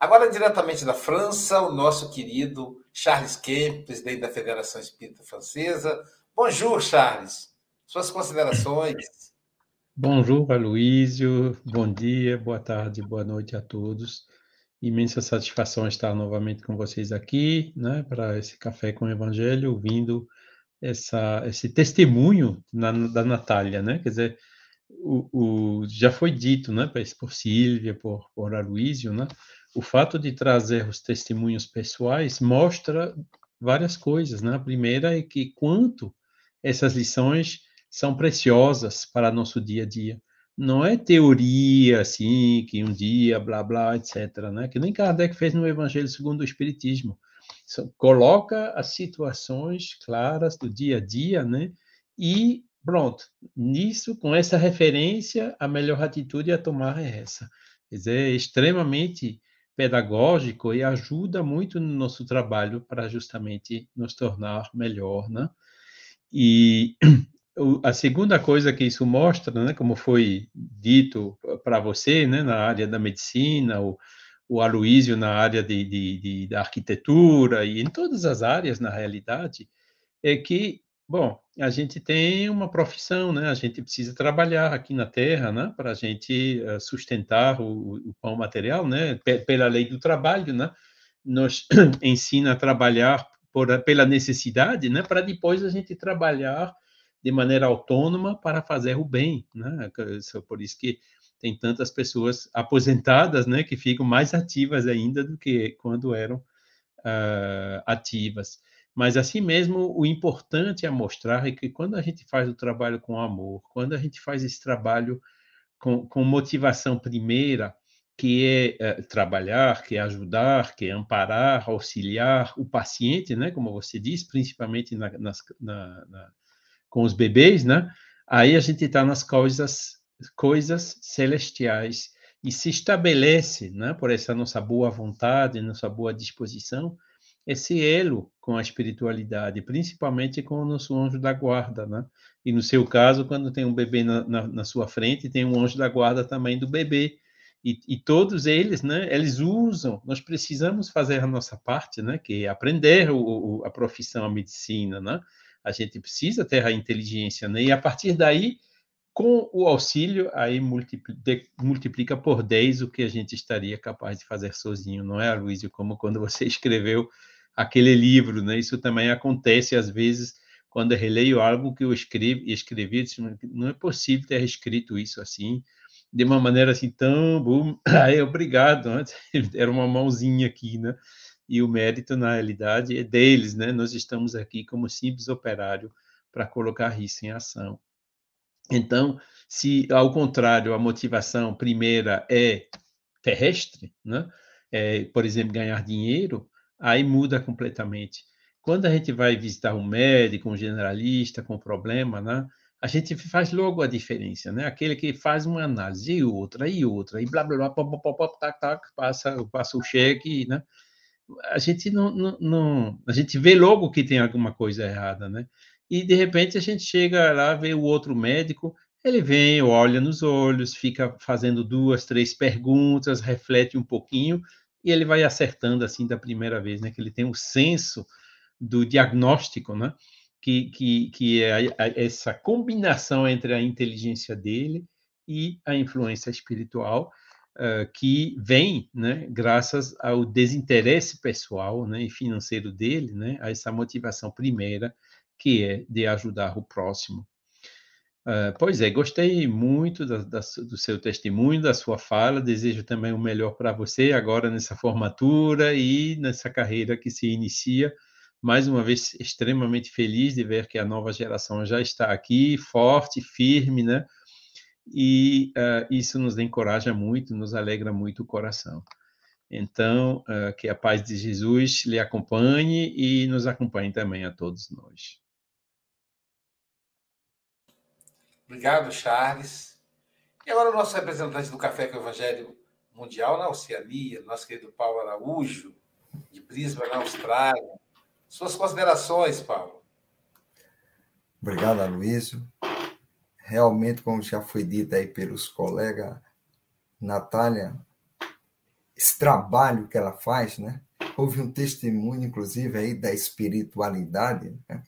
Agora, diretamente da França, o nosso querido Charles Kemp, presidente da Federação Espírita Francesa. Bonjour, Charles. Suas considerações. Bonjour, Aloísio. Bom dia, boa tarde, boa noite a todos imensa satisfação estar novamente com vocês aqui, né, para esse café com o Evangelho, ouvindo essa, esse testemunho na, da Natália, né? Quer dizer, o, o, já foi dito, né, por Sílvia, por, por Aloysio, né? o fato de trazer os testemunhos pessoais mostra várias coisas. Né? A primeira é que quanto essas lições são preciosas para nosso dia a dia. Não é teoria assim, que um dia, blá, blá, etc. Né? Que nem Kardec fez no Evangelho segundo o Espiritismo. Coloca as situações claras do dia a dia, né? E pronto, nisso, com essa referência, a melhor atitude a tomar é essa. Quer dizer, é extremamente pedagógico e ajuda muito no nosso trabalho para justamente nos tornar melhor, né? E <clears throat> a segunda coisa que isso mostra, né, como foi dito para você, né, na área da medicina, o, o Aloísio na área de, de, de, da arquitetura e em todas as áreas, na realidade, é que, bom, a gente tem uma profissão, né, a gente precisa trabalhar aqui na Terra, né, para a gente eh, sustentar o, o pão material, né, pela lei do trabalho, né, nos <clears throat> ensina a trabalhar por, pela necessidade, né, para depois a gente trabalhar de maneira autônoma para fazer o bem, né? Por isso que tem tantas pessoas aposentadas, né, que ficam mais ativas ainda do que quando eram uh, ativas. Mas assim mesmo, o importante a mostrar é que quando a gente faz o trabalho com amor, quando a gente faz esse trabalho com, com motivação primeira, que é, é trabalhar, que é ajudar, que é amparar, auxiliar o paciente, né, como você diz, principalmente na, nas, na, na com os bebês, né? Aí a gente está nas coisas, coisas celestiais e se estabelece, né, por essa nossa boa vontade, nossa boa disposição, esse elo com a espiritualidade, principalmente com o nosso anjo da guarda, né? E no seu caso, quando tem um bebê na, na, na sua frente, tem um anjo da guarda também do bebê. E, e, todos eles, né, eles usam, nós precisamos fazer a nossa parte, né, que é aprender o, o, a profissão, a medicina, né, a gente precisa ter a inteligência, né? E a partir daí, com o auxílio, aí multiplica por 10 o que a gente estaria capaz de fazer sozinho, não é, Luísio? Como quando você <laughs> escreveu aquele livro, né? Isso também acontece às vezes quando eu releio algo que eu escrevi, escrevi não é possível ter escrito isso assim, de uma maneira assim tão boom. <laughs> Aí, obrigado, antes <laughs> era uma mãozinha aqui, né? e o mérito, na realidade, é deles, né? Nós estamos aqui como simples operário para colocar isso em ação. Então, se ao contrário a motivação primeira é terrestre, né? É, por exemplo, ganhar dinheiro, aí muda completamente. Quando a gente vai visitar um médico, um generalista com problema, né? A gente faz logo a diferença, né? Aquele que faz uma análise e outra e outra e blá blá blá, pop, pop, pop, tac, tac, passa, passa o cheque, né? a gente não, não, não, a gente vê logo que tem alguma coisa errada, né? E de repente a gente chega lá, vê o outro médico, ele vem, olha nos olhos, fica fazendo duas, três perguntas, reflete um pouquinho e ele vai acertando assim da primeira vez, né? Que ele tem o um senso do diagnóstico, né? Que, que, que é essa combinação entre a inteligência dele e a influência espiritual uh, que vem, né, graças ao desinteresse pessoal, né, e financeiro dele, né, a essa motivação primeira que é de ajudar o próximo. Uh, pois é, gostei muito da, da, do seu testemunho, da sua fala. Desejo também o melhor para você agora nessa formatura e nessa carreira que se inicia. Mais uma vez, extremamente feliz de ver que a nova geração já está aqui, forte, firme, né? e uh, isso nos encoraja muito, nos alegra muito o coração. Então, uh, que a paz de Jesus lhe acompanhe e nos acompanhe também a todos nós. Obrigado, Charles. E agora o nosso representante do Café com o Evangelho Mundial na Oceania, nosso querido Paulo Araújo, de Brisbane, na Austrália. Suas considerações, Paulo. Obrigado, Aloysio realmente, como já foi dito aí pelos colegas, Natália, esse trabalho que ela faz, né? Houve um testemunho, inclusive, aí da espiritualidade, né?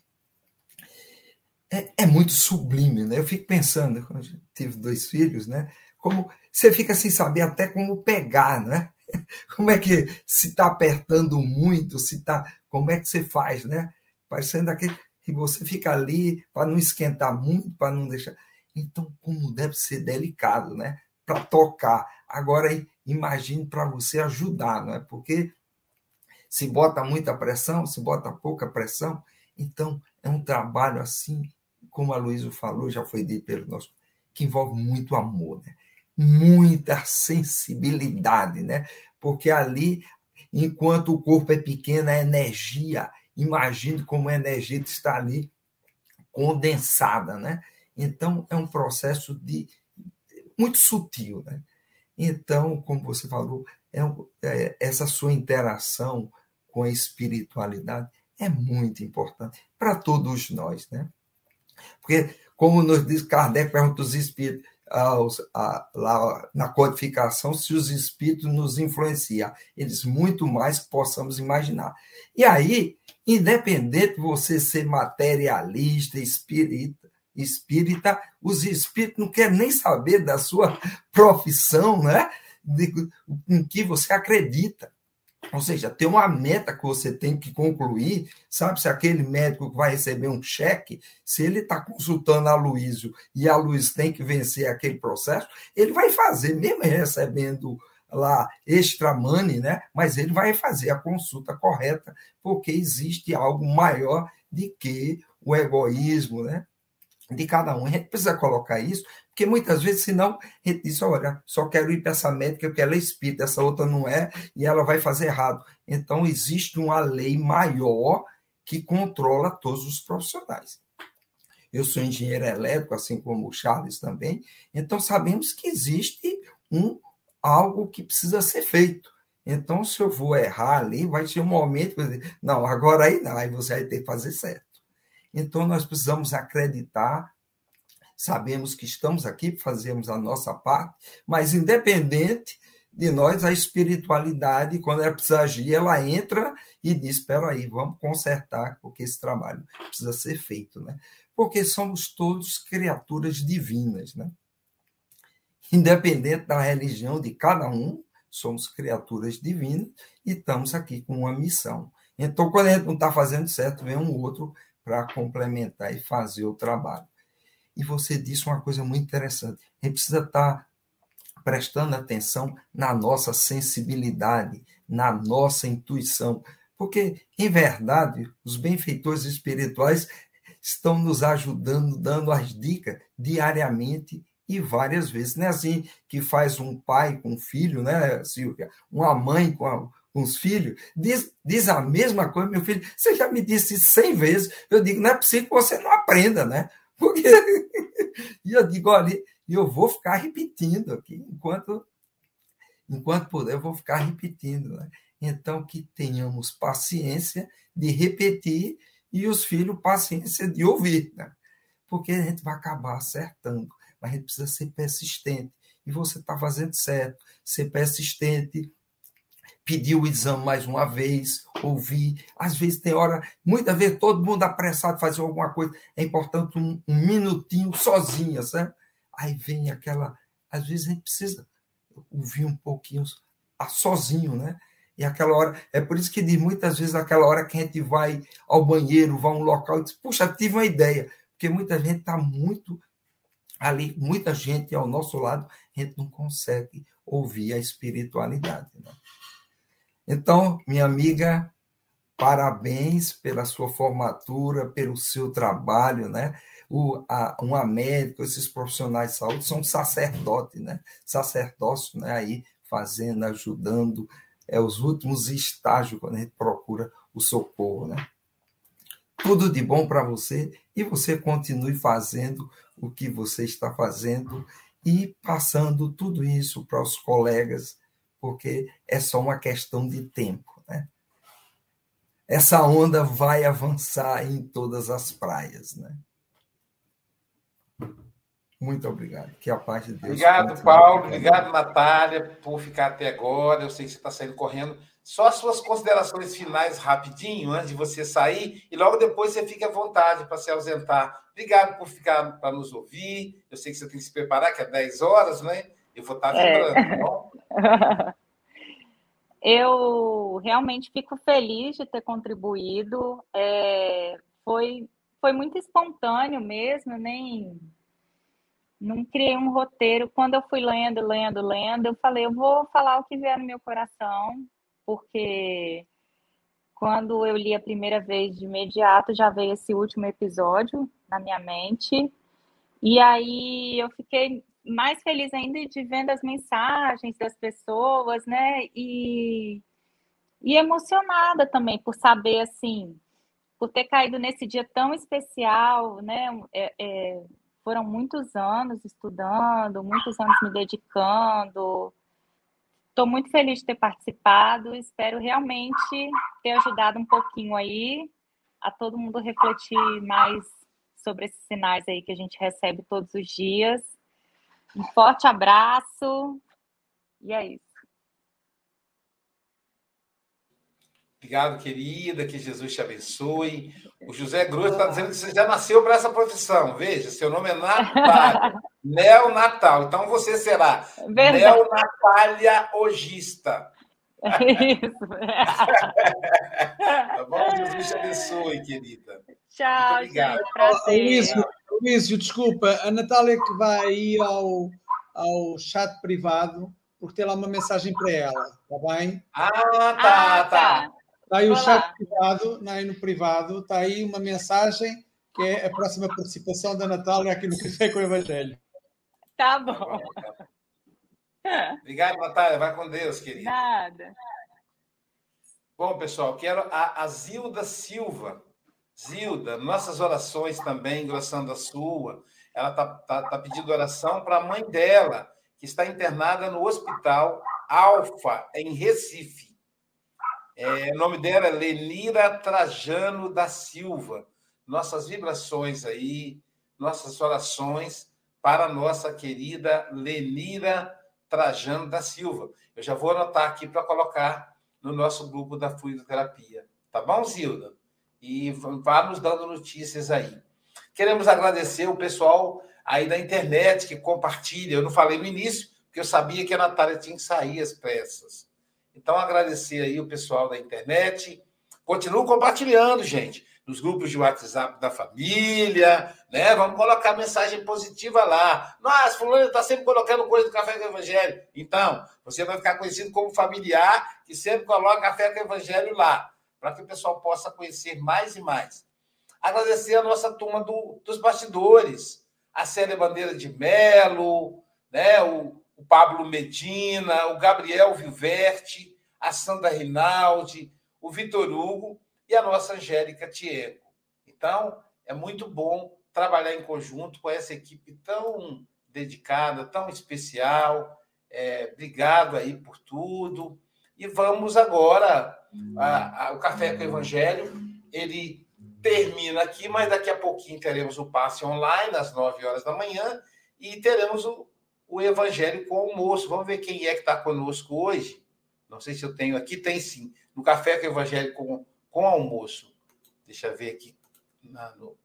É, é, muito sublime, né? Eu fico pensando, quando eu tive dois filhos, né? Como você fica sem saber até como pegar, né? <laughs> Como é que se está apertando muito, se tá, como é que você faz, né? Parecendo aquele que você fica ali para não esquentar muito, para não deixar. Então, como deve ser delicado, né? para tocar. Agora, imagine para você ajudar, não é? Porque se bota muita pressão, se bota pouca pressão, então é um trabalho assim, como a Luísa falou, já foi dito pelo nosso, que envolve muito amor, né? muita sensibilidade, né? Porque ali, enquanto o corpo é pequeno, a energia, imagine como a energia está ali condensada, né? Então, é um processo de muito sutil, né? Então, como você falou, é, é, essa sua interação com a espiritualidade é muito importante para todos nós, né? Porque, como nos diz Kardec, pergunta os espíritos, aos, a, lá na codificação, se os espíritos nos influenciam, eles muito mais que possamos imaginar. E aí, independente de você ser materialista, espírita, espírita, os espíritos não querem nem saber da sua <laughs> profissão, né? De, em que você acredita. Ou seja, tem uma meta que você tem que concluir, sabe? Se aquele médico que vai receber um cheque, se ele está consultando a Luísio e a Luiz tem que vencer aquele processo, ele vai fazer, mesmo recebendo lá extra money, né? Mas ele vai fazer a consulta correta, porque existe algo maior de que o egoísmo, né? de cada um. A gente precisa colocar isso, porque muitas vezes, senão, a gente diz: olha, só quero ir para essa médica porque ela é espírita, essa outra não é, e ela vai fazer errado. Então, existe uma lei maior que controla todos os profissionais. Eu sou engenheiro elétrico, assim como o Charles também, então sabemos que existe um algo que precisa ser feito. Então, se eu vou errar ali, vai ter um momento que eu dizer, não, agora aí não, aí você vai ter que fazer certo. Então, nós precisamos acreditar, sabemos que estamos aqui, fazemos a nossa parte, mas independente de nós, a espiritualidade, quando ela precisa agir, ela entra e diz: espera aí, vamos consertar, porque esse trabalho precisa ser feito, né? Porque somos todos criaturas divinas, né? Independente da religião de cada um, somos criaturas divinas e estamos aqui com uma missão. Então, quando a gente não está fazendo certo, vem um outro para complementar e fazer o trabalho. E você disse uma coisa muito interessante. A gente precisa estar tá prestando atenção na nossa sensibilidade, na nossa intuição, porque, em verdade, os benfeitores espirituais estão nos ajudando, dando as dicas diariamente e várias vezes. Não é assim que faz um pai com um filho, né, Silvia? Uma mãe com a, com os filhos, diz, diz a mesma coisa, meu filho, você já me disse cem vezes, eu digo, não é possível que você não aprenda, né? Porque, e eu digo, olha, eu vou ficar repetindo aqui, enquanto, enquanto puder, eu vou ficar repetindo, né? Então, que tenhamos paciência de repetir e os filhos paciência de ouvir, né? Porque a gente vai acabar acertando, mas a gente precisa ser persistente. E você está fazendo certo, ser persistente, pedir o exame mais uma vez, ouvir. Às vezes tem hora, muitas vezes todo mundo apressado fazer alguma coisa, é importante um, um minutinho sozinha, certo? Aí vem aquela, às vezes a gente precisa ouvir um pouquinho a, sozinho, né? E aquela hora, é por isso que diz muitas vezes aquela hora que a gente vai ao banheiro, vai a um local e diz, puxa, tive uma ideia, porque muita gente está muito ali, muita gente ao nosso lado, a gente não consegue ouvir a espiritualidade. Né? Então, minha amiga, parabéns pela sua formatura, pelo seu trabalho, né? O, a, uma médica, esses profissionais de saúde são sacerdotes, né? Sacerdócio, né? Aí fazendo, ajudando, é os últimos estágios quando a gente procura o socorro, né? Tudo de bom para você e você continue fazendo o que você está fazendo e passando tudo isso para os colegas porque é só uma questão de tempo. Né? Essa onda vai avançar em todas as praias. Né? Muito obrigado. Que a paz de Deus. Obrigado, Paulo. Obrigado, Natália, por ficar até agora. Eu sei que você está saindo correndo. Só as suas considerações finais, rapidinho, antes de você sair, e logo depois você fica à vontade para se ausentar. Obrigado por ficar para nos ouvir. Eu sei que você tem que se preparar, que é 10 horas, né? Eu vou estar vibrando, é. tá bom? <laughs> Eu realmente fico feliz de ter contribuído. É, foi, foi muito espontâneo mesmo, nem, não criei um roteiro. Quando eu fui lendo, lendo, lendo, eu falei, eu vou falar o que vier no meu coração, porque quando eu li a primeira vez de imediato, já veio esse último episódio na minha mente. E aí eu fiquei mais feliz ainda de vendo as mensagens das pessoas, né? E, e emocionada também por saber, assim, por ter caído nesse dia tão especial, né? É, é, foram muitos anos estudando, muitos anos me dedicando. Estou muito feliz de ter participado. Espero realmente ter ajudado um pouquinho aí a todo mundo refletir mais sobre esses sinais aí que a gente recebe todos os dias. Um forte abraço e é isso. Obrigado, querida, que Jesus te abençoe. O José Grosso está dizendo que você já nasceu para essa profissão. Veja, seu nome é Natália, <laughs> Natal. Então você será Verdade. Natália Ogista. Isso. <laughs> tá bom? Jesus te abençoe, querida. Tchau, Muito obrigado. Gente, Luísio, desculpa, a Natália que vai ir ao, ao chat privado, porque tem lá uma mensagem para ela, está bem? Ah, tá, ah, tá. tá. Está aí o chat privado, aí no privado, está aí uma mensagem que é a próxima participação da Natália aqui no Café com o Evangelho. Tá bom. Obrigado, Natália. Vai com Deus, querida. Nada. Bom, pessoal, quero a, a Zilda Silva. Zilda, nossas orações também, engrossando a sua. Ela está tá, tá pedindo oração para a mãe dela, que está internada no hospital Alfa, em Recife. É, o nome dela é Lenira Trajano da Silva. Nossas vibrações aí, nossas orações para a nossa querida Lenira Trajano da Silva. Eu já vou anotar aqui para colocar no nosso grupo da fluidoterapia. Tá bom, Zilda? E vá nos dando notícias aí. Queremos agradecer o pessoal aí da internet que compartilha. Eu não falei no início, porque eu sabia que a Natália tinha que sair às pressas. Então, agradecer aí o pessoal da internet. Continuo compartilhando, gente, nos grupos de WhatsApp da família, né? Vamos colocar mensagem positiva lá. Nossa, fulano está sempre colocando coisa do Café com o Evangelho. Então, você vai ficar conhecido como familiar que sempre coloca Café com o Evangelho lá, para que o pessoal possa conhecer mais e mais. Agradecer a nossa turma do, dos bastidores, a Célia Bandeira de Melo, né? o, o Pablo Medina, o Gabriel Vilverte, a Sandra Rinaldi, o Vitor Hugo e a nossa Angélica Tiego. Então, é muito bom trabalhar em conjunto com essa equipe tão dedicada, tão especial. É, obrigado aí por tudo. E vamos agora. A, o Café com o Evangelho, ele termina aqui, mas daqui a pouquinho teremos o passe online às 9 horas da manhã e teremos o, o Evangelho com almoço. Vamos ver quem é que está conosco hoje. Não sei se eu tenho aqui, tem sim. No Café com o Evangelho com, com almoço. Deixa eu ver aqui na, no,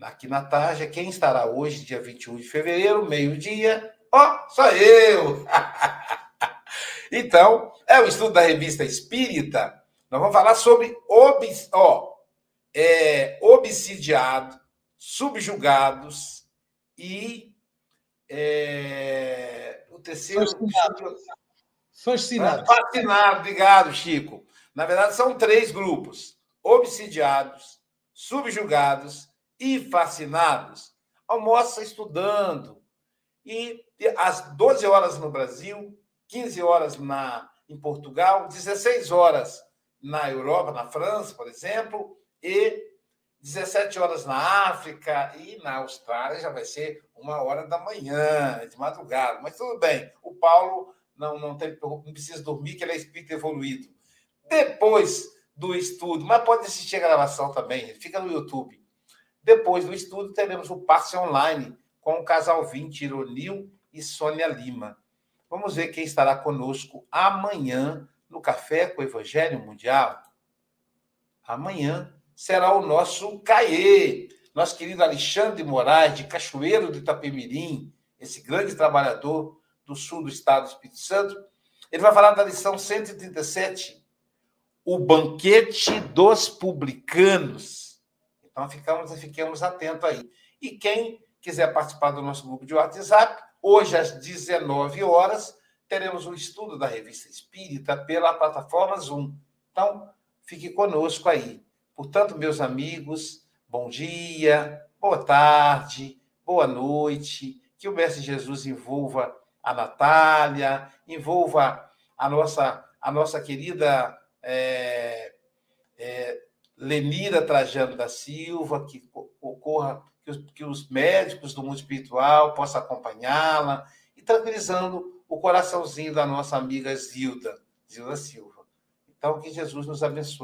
aqui na tarde. Quem estará hoje, dia 21 de fevereiro, meio-dia? Ó, oh, só eu! <laughs> então, é o estudo da revista Espírita. Nós vamos falar sobre obs, ó, é, obsidiado, subjugados e é, o terceiro. Fascinado. Fascinado. Fascinado, obrigado, Chico. Na verdade, são três grupos: obsidiados, subjugados e fascinados. Almoça estudando. E às 12 horas no Brasil, 15 horas na, em Portugal, 16 horas na Europa, na França, por exemplo, e 17 horas na África e na Austrália já vai ser uma hora da manhã, de madrugada. Mas tudo bem, o Paulo não, não, tem, não precisa dormir, que ele é espírito evoluído. Depois do estudo, mas pode assistir a gravação também, fica no YouTube. Depois do estudo, teremos o passe online com o casal 20, Ironil e Sônia Lima. Vamos ver quem estará conosco amanhã no Café com o Evangelho Mundial. Amanhã será o nosso Caê, nosso querido Alexandre Moraes, de Cachoeiro do Itapemirim, esse grande trabalhador do sul do estado do Espírito Santo. Ele vai falar da lição 137, o banquete dos publicanos. Então, ficamos, fiquemos atentos aí. E quem quiser participar do nosso grupo de WhatsApp, hoje às 19 horas, teremos um estudo da Revista Espírita pela plataforma Zoom. Então, fique conosco aí. Portanto, meus amigos, bom dia, boa tarde, boa noite. Que o Mestre Jesus envolva a Natália, envolva a nossa, a nossa querida é, é, Lenira Trajano da Silva, que ocorra, que os, que os médicos do mundo espiritual possam acompanhá-la e tranquilizando o coraçãozinho da nossa amiga Zilda, Zilda Silva. Então, que Jesus nos abençoe.